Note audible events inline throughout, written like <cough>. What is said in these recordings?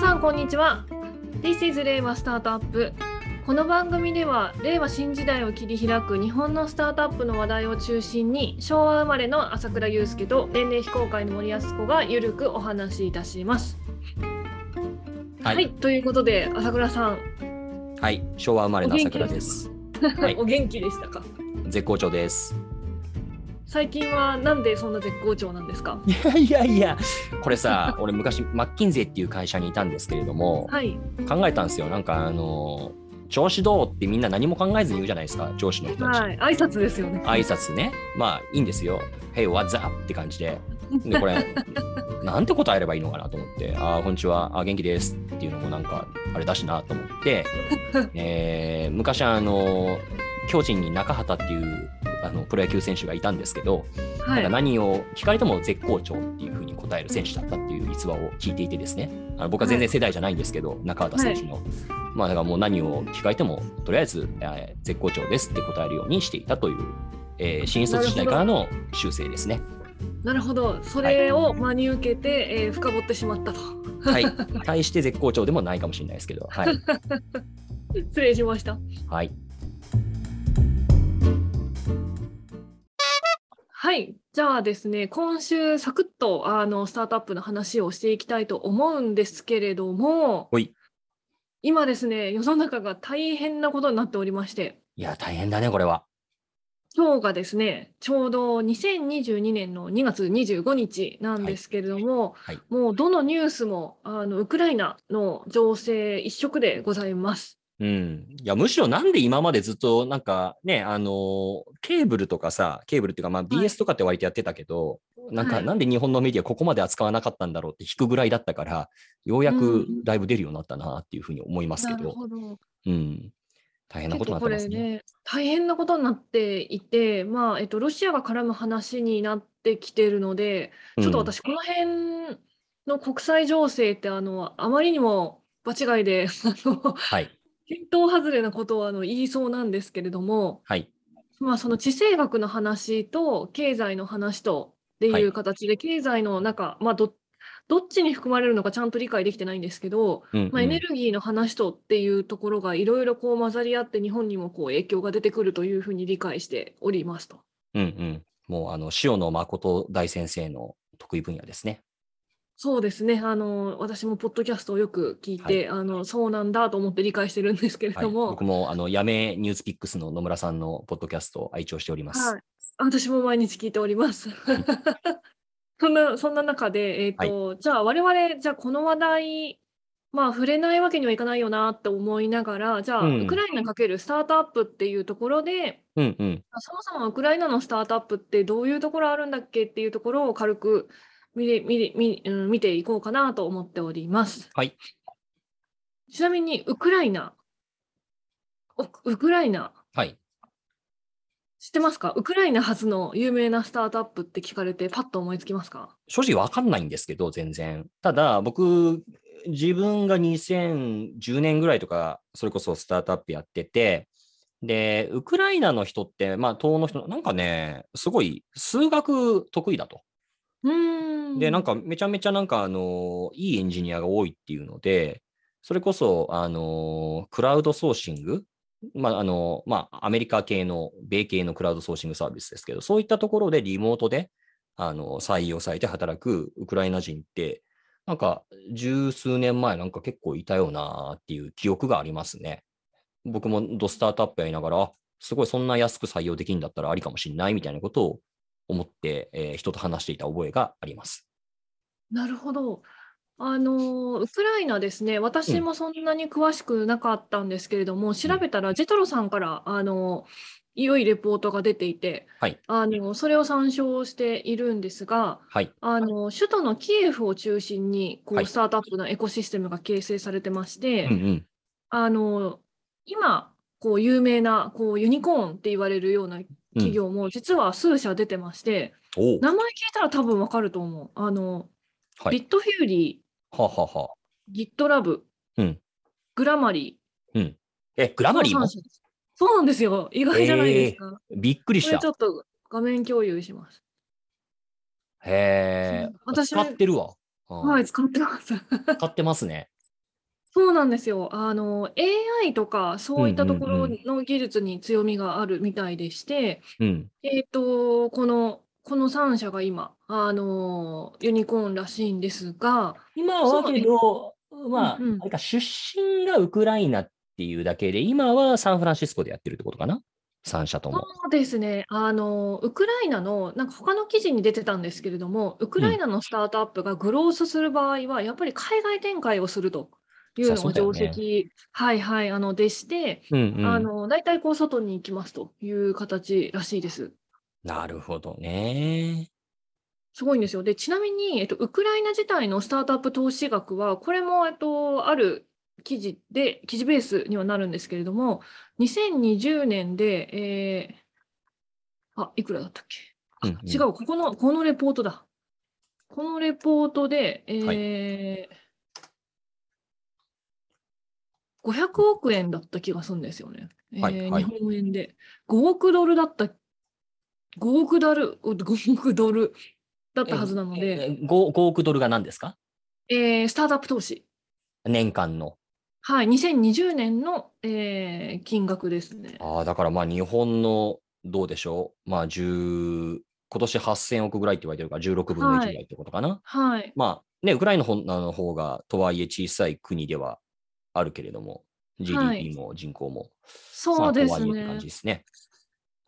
さんこんにちは This is 令和スタートアップこの番組では令和新時代を切り開く日本のスタートアップの話題を中心に昭和生まれの朝倉祐介と年齢非公開の森保子がゆるくお話しいたします。はい、はい、ということで朝倉さん、はい、昭和生まれの朝倉です。はいお元気でしたか？絶好調です。最近はなんでそんな絶好調なんですか？いやいやいや、これさ、<laughs> 俺昔マッキンゼーっていう会社にいたんですけれども、はい考えたんですよ。なんかあの調子どうってみんな何も考えずに言うじゃないですか、上司の人たち。はい挨拶ですよね。挨拶ね。まあいいんですよ。Hey, what's up? って感じで。で、これ、<laughs> なんて答えればいいのかなと思って、あーこんにちは、あー元気ですっていうのもなんか、あれだしなと思って、<laughs> えー昔あの、巨人に中畑っていうあのプロ野球選手がいたんですけど、はいなんか何を聞かれても絶好調っていうふうに答える選手だったっていう逸話を聞いていてですね、あの僕は全然世代じゃないんですけど、中畑選手の。まあだからもう何を聞かれても、とりあえず、えー絶好調ですって答えるようにしていたという、えー新卒時代からの修正ですね。なるほどそれを真に受けて、えー深掘ってしまったと。はい。<laughs> 対して絶好調でもないかもしれないですけど、はい。<laughs> 失礼しました。はい。はい、じゃあですね、今週サクッとあのスタートアップの話をしていきたいと思うんですけれども今ですね、世の中が大変なことになっておりまして、いや、大変だね、これは。今日がですね、ちょうど2022年の2月25日なんですけれども、はい。もうどのニュースもあのウクライナの情勢一色でございます。うん。いや、むしろなんで今までずっと、なんかね、あのーケーブルとかさ、ケーブルっていうか、まあ BS とかって割とやってたけど、なんか、はいなんで日本のメディアここまで扱わなかったんだろうって引くぐらいだったから、ようやくうんだいぶ出るようになったなっていうふうに思いますけなるど、ほど。うん。大変なことになってますね。ね、大変なことになっていて、まあ、えっと、ロシアが絡む話になってきてるので、ちょっとうん私、この辺の国際情勢って、あの、あまりにも場違いで、あの、はい。見当外れなことをあの言いそうなんですけれども、はい。まあ、その地政学の話と経済の話とってはいいう形で、経済の中、まあ、ど、どっちに含まれるのかちゃんと理解できてないんですけど、うん、まあ、エうんネルギーの話とっていうところがいろいろこう混ざり合って日本にもこう影響が出てくるというふうに理解しておりますと。うんうん。もう、あの、塩野誠大先生の得意分野ですね。そうですね。あの、私もポッドキャストをよく聞いて、あの、そうなんだと思って理解してるんですけれはい。ども、僕も、あの、やめニュースピックスの野村さんのポッドキャストを愛聴しております。はい。私も毎日聞いております。<laughs> そんな、そんな中で、えっと、じゃあ我々、じゃあこの話題、まあ触れないわけにはいかないよなって思いながら、じゃあ、うんウクライナかけるスタートアップっていうところで、うんうん。あそもそもウクライナのスタートアップってどういうところあるんだっけっていうところを軽く見れ見れ見うん、見ていこうかなと思っております。はい。ちなみにウクライナ、おウクライナ、はい。知ってますか？ウクライナ初の有名なスタートアップって聞かれてパッと思いつきますか？正直わかんないんですけど、全然。ただ、僕、自分が2010年ぐらいとか、それこそスタートアップやってて、で、ウクライナの人って、まあ、東欧の人、なんかね、すごい数学得意だと。うーん。で、なんかめちゃめちゃなんか、あの、いいエンジニアが多いっていうので、それこそ、あの、クラウドソーシング、まあ、あの、まあ、アメリカ系の、米系のクラウドソーシングサービスですけど、そういったところでリモートで、あの、採用されて働くウクライナ人って、なんか、十数年前なんか結構いたよなっていう記憶がありますね。僕もドスタートアップやりながら、あすごいそんな安く採用できるんだったらありかもしれないみたいなことを思って、えー人と話していた覚えがあります。なるほど。あの、ウクライナですね、私もそんなに詳しくなかったんですけれども、調べたら、ジェトロさんから、あの、良いレポートが出ていて、はい。あの、それを参照しているんですが、はい。あの、首都のキエフを中心に、こう、はいスタートアップのエコシステムが形成されてまして、うんうん。あの、今、こう、有名な、こう、ユニコーンって言われるような企業も、実は数社出てまして、おう名前聞いたら多分わかると思う。あの、はい。ビットフューリはあはあはあ。ー、GitLab、うんグラマリうん。え、グラー、マリーも？そうなんですよ。意外じゃないですか。びっくりしたこれち。ょっと画面共有します。へえ。私使ってるわ。うんはい、使ってます。<laughs> 使ってますね。そうなんですよ。あの、AI とかそういったところの技術に強みがあるみたいでして、うん。えっと、この、この3社が今、あの、ユニコーンらしいんですが、今はけど、まあ、うんうんあれか、出身がウクライナっていうだけで、今はサンフランシスコでやってるってことかな ?3 社とも。そうですね。あの、ウクライナの、なんか他の記事に出てたんですけれども、ウクライナのスタートアップがグロースする場合は、やっぱり海外展開をするというのが定そうだよね石、はいはい、あの、でして、うんうん。あの、大体こう、外に行きますという形らしいです。なるほどね。すごいんですよ。で、ちなみに、えっと、ウクライナ自体のスタートアップ投資額は、これも、えっと、ある記事で、記事ベースにはなるんですけれども、2020年で、えーあ、いくらだったっけ？あうんうん違う、ここの、このレポートだ。このレポートで、えはいー500億円だった気がするんですよね。えーはいはい日本円で。5億ドルだった、5億ドル、5億ドルだったはずなので、え 5, 5億ドルが何ですか？えースタートアップ投資。年間の。はい、2020年の、えー金額ですね。ああ、だからまあ日本のどうでしょう？まあ10、今年8000億ぐらいって言われてるから16分の1ぐらいってことかな。はい。まあね、ウクライナの方の方がとはいえ小さい国ではあるけれども、はい GDP も人口も。そうですまあとはいえってね感じ。ですね。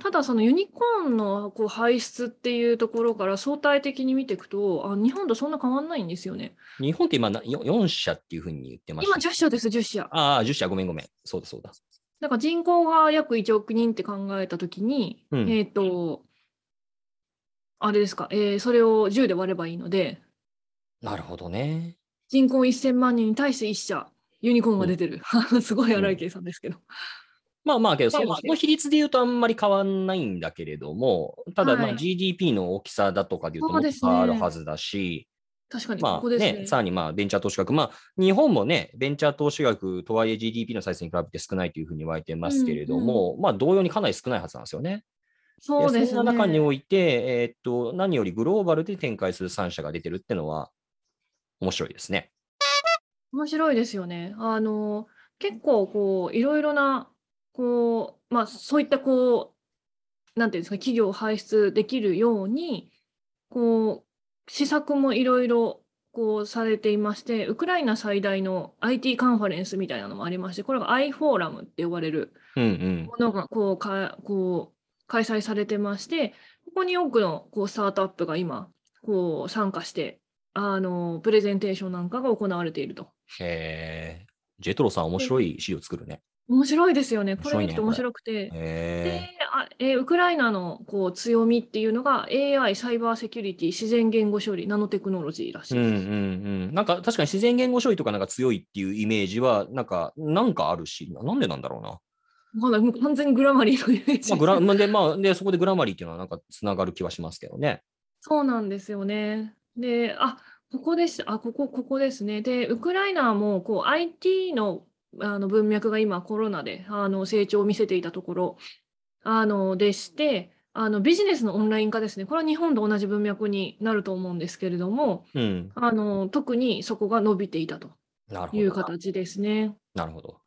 ただ、そのユニコーンのこう排出っていうところから相対的に見ていくと、あ日本とそんな変わんないんですよね。日本って今なよ4社っていうふうに言ってまし今た。10社です、10社。ああ、10社、ごめんごめん。そうだそうだ。だから人口が約1億人って考えたときに、うんえっ、と、あれですか、えーそれを10で割ればいいので、なるほどね。人口1000万人に対して1社、ユニコーンが出てる。<laughs> すごい荒い計算ですけど。まあまあ、けどその比率で言うとあんまり変わんないんだけれども、ただまあはい GDP の大きさだとかで言うともっとそうですね差あるはずだし、確かに、まあここですね。ね、さらにまあベンチャー投資額、まあ日本もね、ベンチャー投資額とはいえ GDP のサイズに比べて少ないというふうに言われてますけれども、まあ同様にかなり少ないはずなんですよね。そうですね。そんな中において、えーっと、何よりグローバルで展開する3社が出てるってのは面白いですね。面白いですよね。あの、結構こう、いろいろな、こう、まあそういったこう、なんていうんですか、企業を輩出できるように、こう、施策もいろいろこうされていまして、ウクライナ最大の IT カンファレンスみたいなのもありまして、これが i フォーラムって呼ばれる。ものがこうかこう開催されてまして、ここに多くのこうスタートアップが今、こう参加して、あのプレゼンテーションなんかが行われていると。へえ。ジェトロさん面白い資料作るね。面白いですよね。これ見てて面面白くて。へでえ。あえーウクライナのこう強みっていうのが AI、サイバーセキュリティ、自然言語処理、ナノテクノロジーらしいです。うんうんうん。なんか確かに自然言語処理とかなんか強いっていうイメージは、なんか、なんかあるし、ななんでなんだろうな。わかんないもう完全にグラマリーのイメージまあ、グラまあで、まあ、で、そこでグラマリーっていうのはなんかつながる気はしますけどね。そうなんですよね。で、あここです、あここ、ここですね。で、ウクライナもこう IT のあの文脈が今、コロナであの成長を見せていたところあのでして、あのビジネスのオンライン化ですね、これは日本と同じ文脈になると思うんですけれども、うん、あの特にそこが伸びていたという形ですね。なるほど。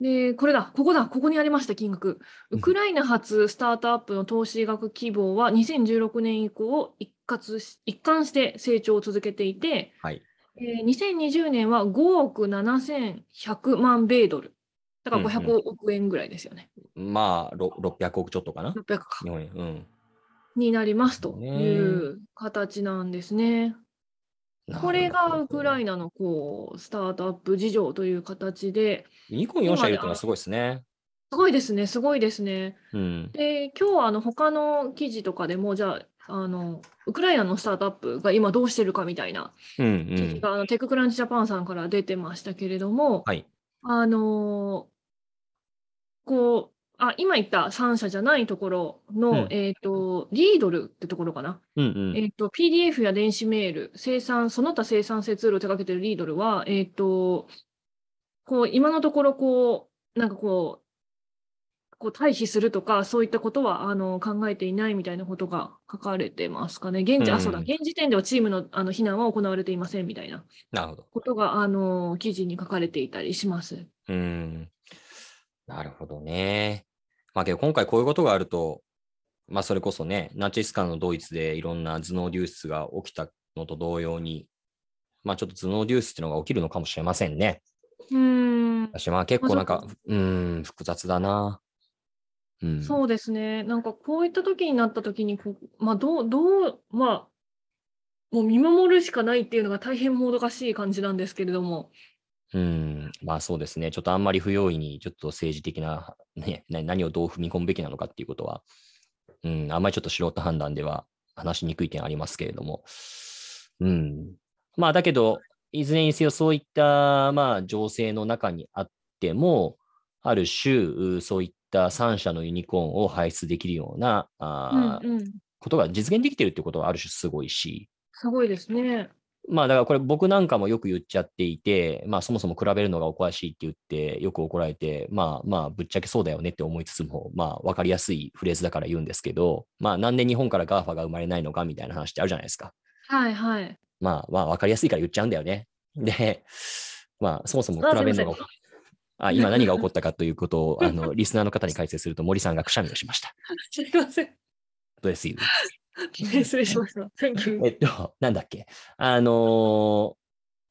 で、これだ、ここだ、ここにありました、金額。ウクライナ発スタートアップの投資額規模は2016年以降、1活し一貫して成長を続けていて、はいえー、2020年は5億7100万米ドル。だから500億円ぐらいですよね。うんうん、まあ600億ちょっとかな？600か。円。うん、になりますという形なんですね。ねこれがウクライナのこうスタートアップ事情という形で。ニコン4社いるというのはすごいですね。すごいですね、すごいですね。うん。で、今日はあの他の記事とかでも、じゃあ、あのウクライナのスタートアップが今どうしてるかみたいなうんうん。記事が、あのテッククランチジャパンさんから出てましたけれども、はい。あのこうあ今言った3社じゃないところの、うんえっ、と、リードルってところかな。うんうん。えっ、と、PDF や電子メール、生産、その他生産性ツールを手掛けているリードルは、えっ、と、こう、今のところ、こう、なんかこう、こう退避するとか、そういったことはあの考えていないみたいなことが書かれてますかね。現時、あ、そうだ、うん現時点ではチームのあの避難は行われていませんみたいななるほど。ことがあの記事に書かれていたりします。うん。なるほどね。まあけど今回こういうことがあると、まあそれこそね、ナチス間のドイツでいろんな頭脳流出が起きたのと同様に、まあちょっと頭脳流出っていうのが起きるのかもしれませんね。うーん、私まあ結構なんかまあ、うん、複雑だな。うん。そうですね。なんかこういった時になった時にこう、まあどう、どう、まあ、もう見守るしかないっていうのが大変もどかしい感じなんですけれども。うん、まあそうですね。ちょっとあんまり不用意に、ちょっと政治的な、ね、な何をどう踏み込むべきなのかっていうことは、うん、あんまりちょっと素人判断では話しにくい点ありますけれども、うん。まあだけど、いずれにせよそういった、まあ情勢の中にあっても、ある種、うそういった3社のユニコーンを輩出できるような、あーうんうん。ことが実現できてるってことはある種すごいし、すごいですね。まあだからこれ僕なんかもよく言っちゃっていて、まあそもそも比べるのがおかしいって言ってよく怒られて、まあまあぶっちゃけそうだよねって思いつつも、まあわかりやすいフレーズだから言うんですけど、まあなんで日本から GAFA が生まれないのかみたいな話ってあるじゃないですか。はいはい。まあまあわかりやすいから言っちゃうんだよね。で、まあそもそも比べるのがあすいまあ今何が起こったかということを <laughs> あのリスナーの方に解説すると森さんがくしゃみをしました。すいません。どうです？<laughs> 失礼しました。えっと、なんだっけ？あの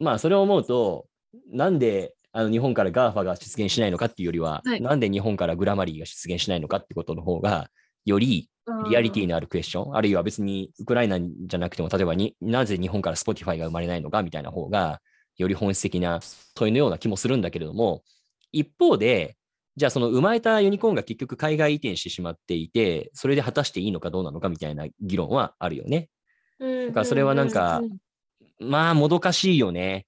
ーまあ、それを思うと、なんであの日本から GAFA が出現しないのかっていうよりは、はいなんで日本からグラマリーが出現しないのかってことの方が、よりリアリティのあるクエスチョン、あるいは別にウクライナじゃなくても、例えばになぜ日本から Spotify が生まれないのかみたいな方が、より本質的な問いのような気もするんだけれども、一方で、じゃあその生まれたユニコーンが結局海外移転してしまっていて、それで果たしていいのかどうなのかみたいな議論はあるよね。うんだからそれはなんかまあ、もどかしいよね。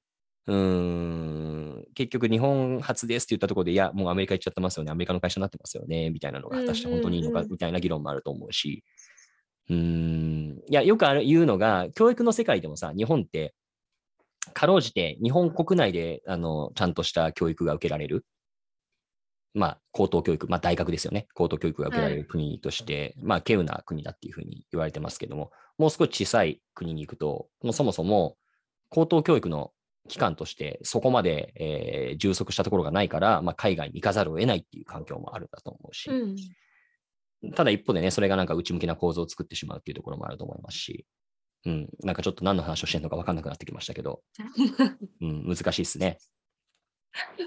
うーん。結局、日本初ですって言ったところで、いや、もうアメリカ行っちゃってますよね。アメリカの会社になってますよね。みたいなのが果たして本当にいいのか、みたいな議論もあると思うし。うーん。いや、よくある言うのが、教育の世界でもさ、日本って、かろうじて日本国内であのちゃんとした教育が受けられる。まあ、高等教育、まあ大学ですよね。高等教育が受けられる国として、まあ、稀有な国だっていうふうに言われてますけども、もう少し小さい国に行くと、もうそもそも高等教育の機関としてそこまで、えー充足したところがないから、まあ、海外に行かざるを得ないっていう環境もあるんだと思うし、うんただ一方でね、それがなんか内向きな構造を作ってしまうっていうところもあると思いますし、うん、なんかちょっと何の話をしてるのか分かんなくなってきましたけど、<laughs> うん、難しいですね。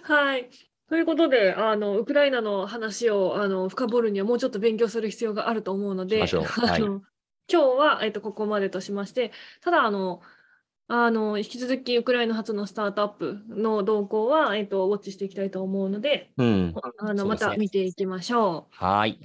はい。ということで、あのウクライナの話をあの深掘るにはもうちょっと勉強する必要があると思うので、しましょうはいあの今日は、えっと、ここまでとしまして、ただあの、あの引き続きウクライナ発のスタートアップの動向は、えっと、ウォッチしていきたいと思うので、うん、あのまた見ていきましょう。はい。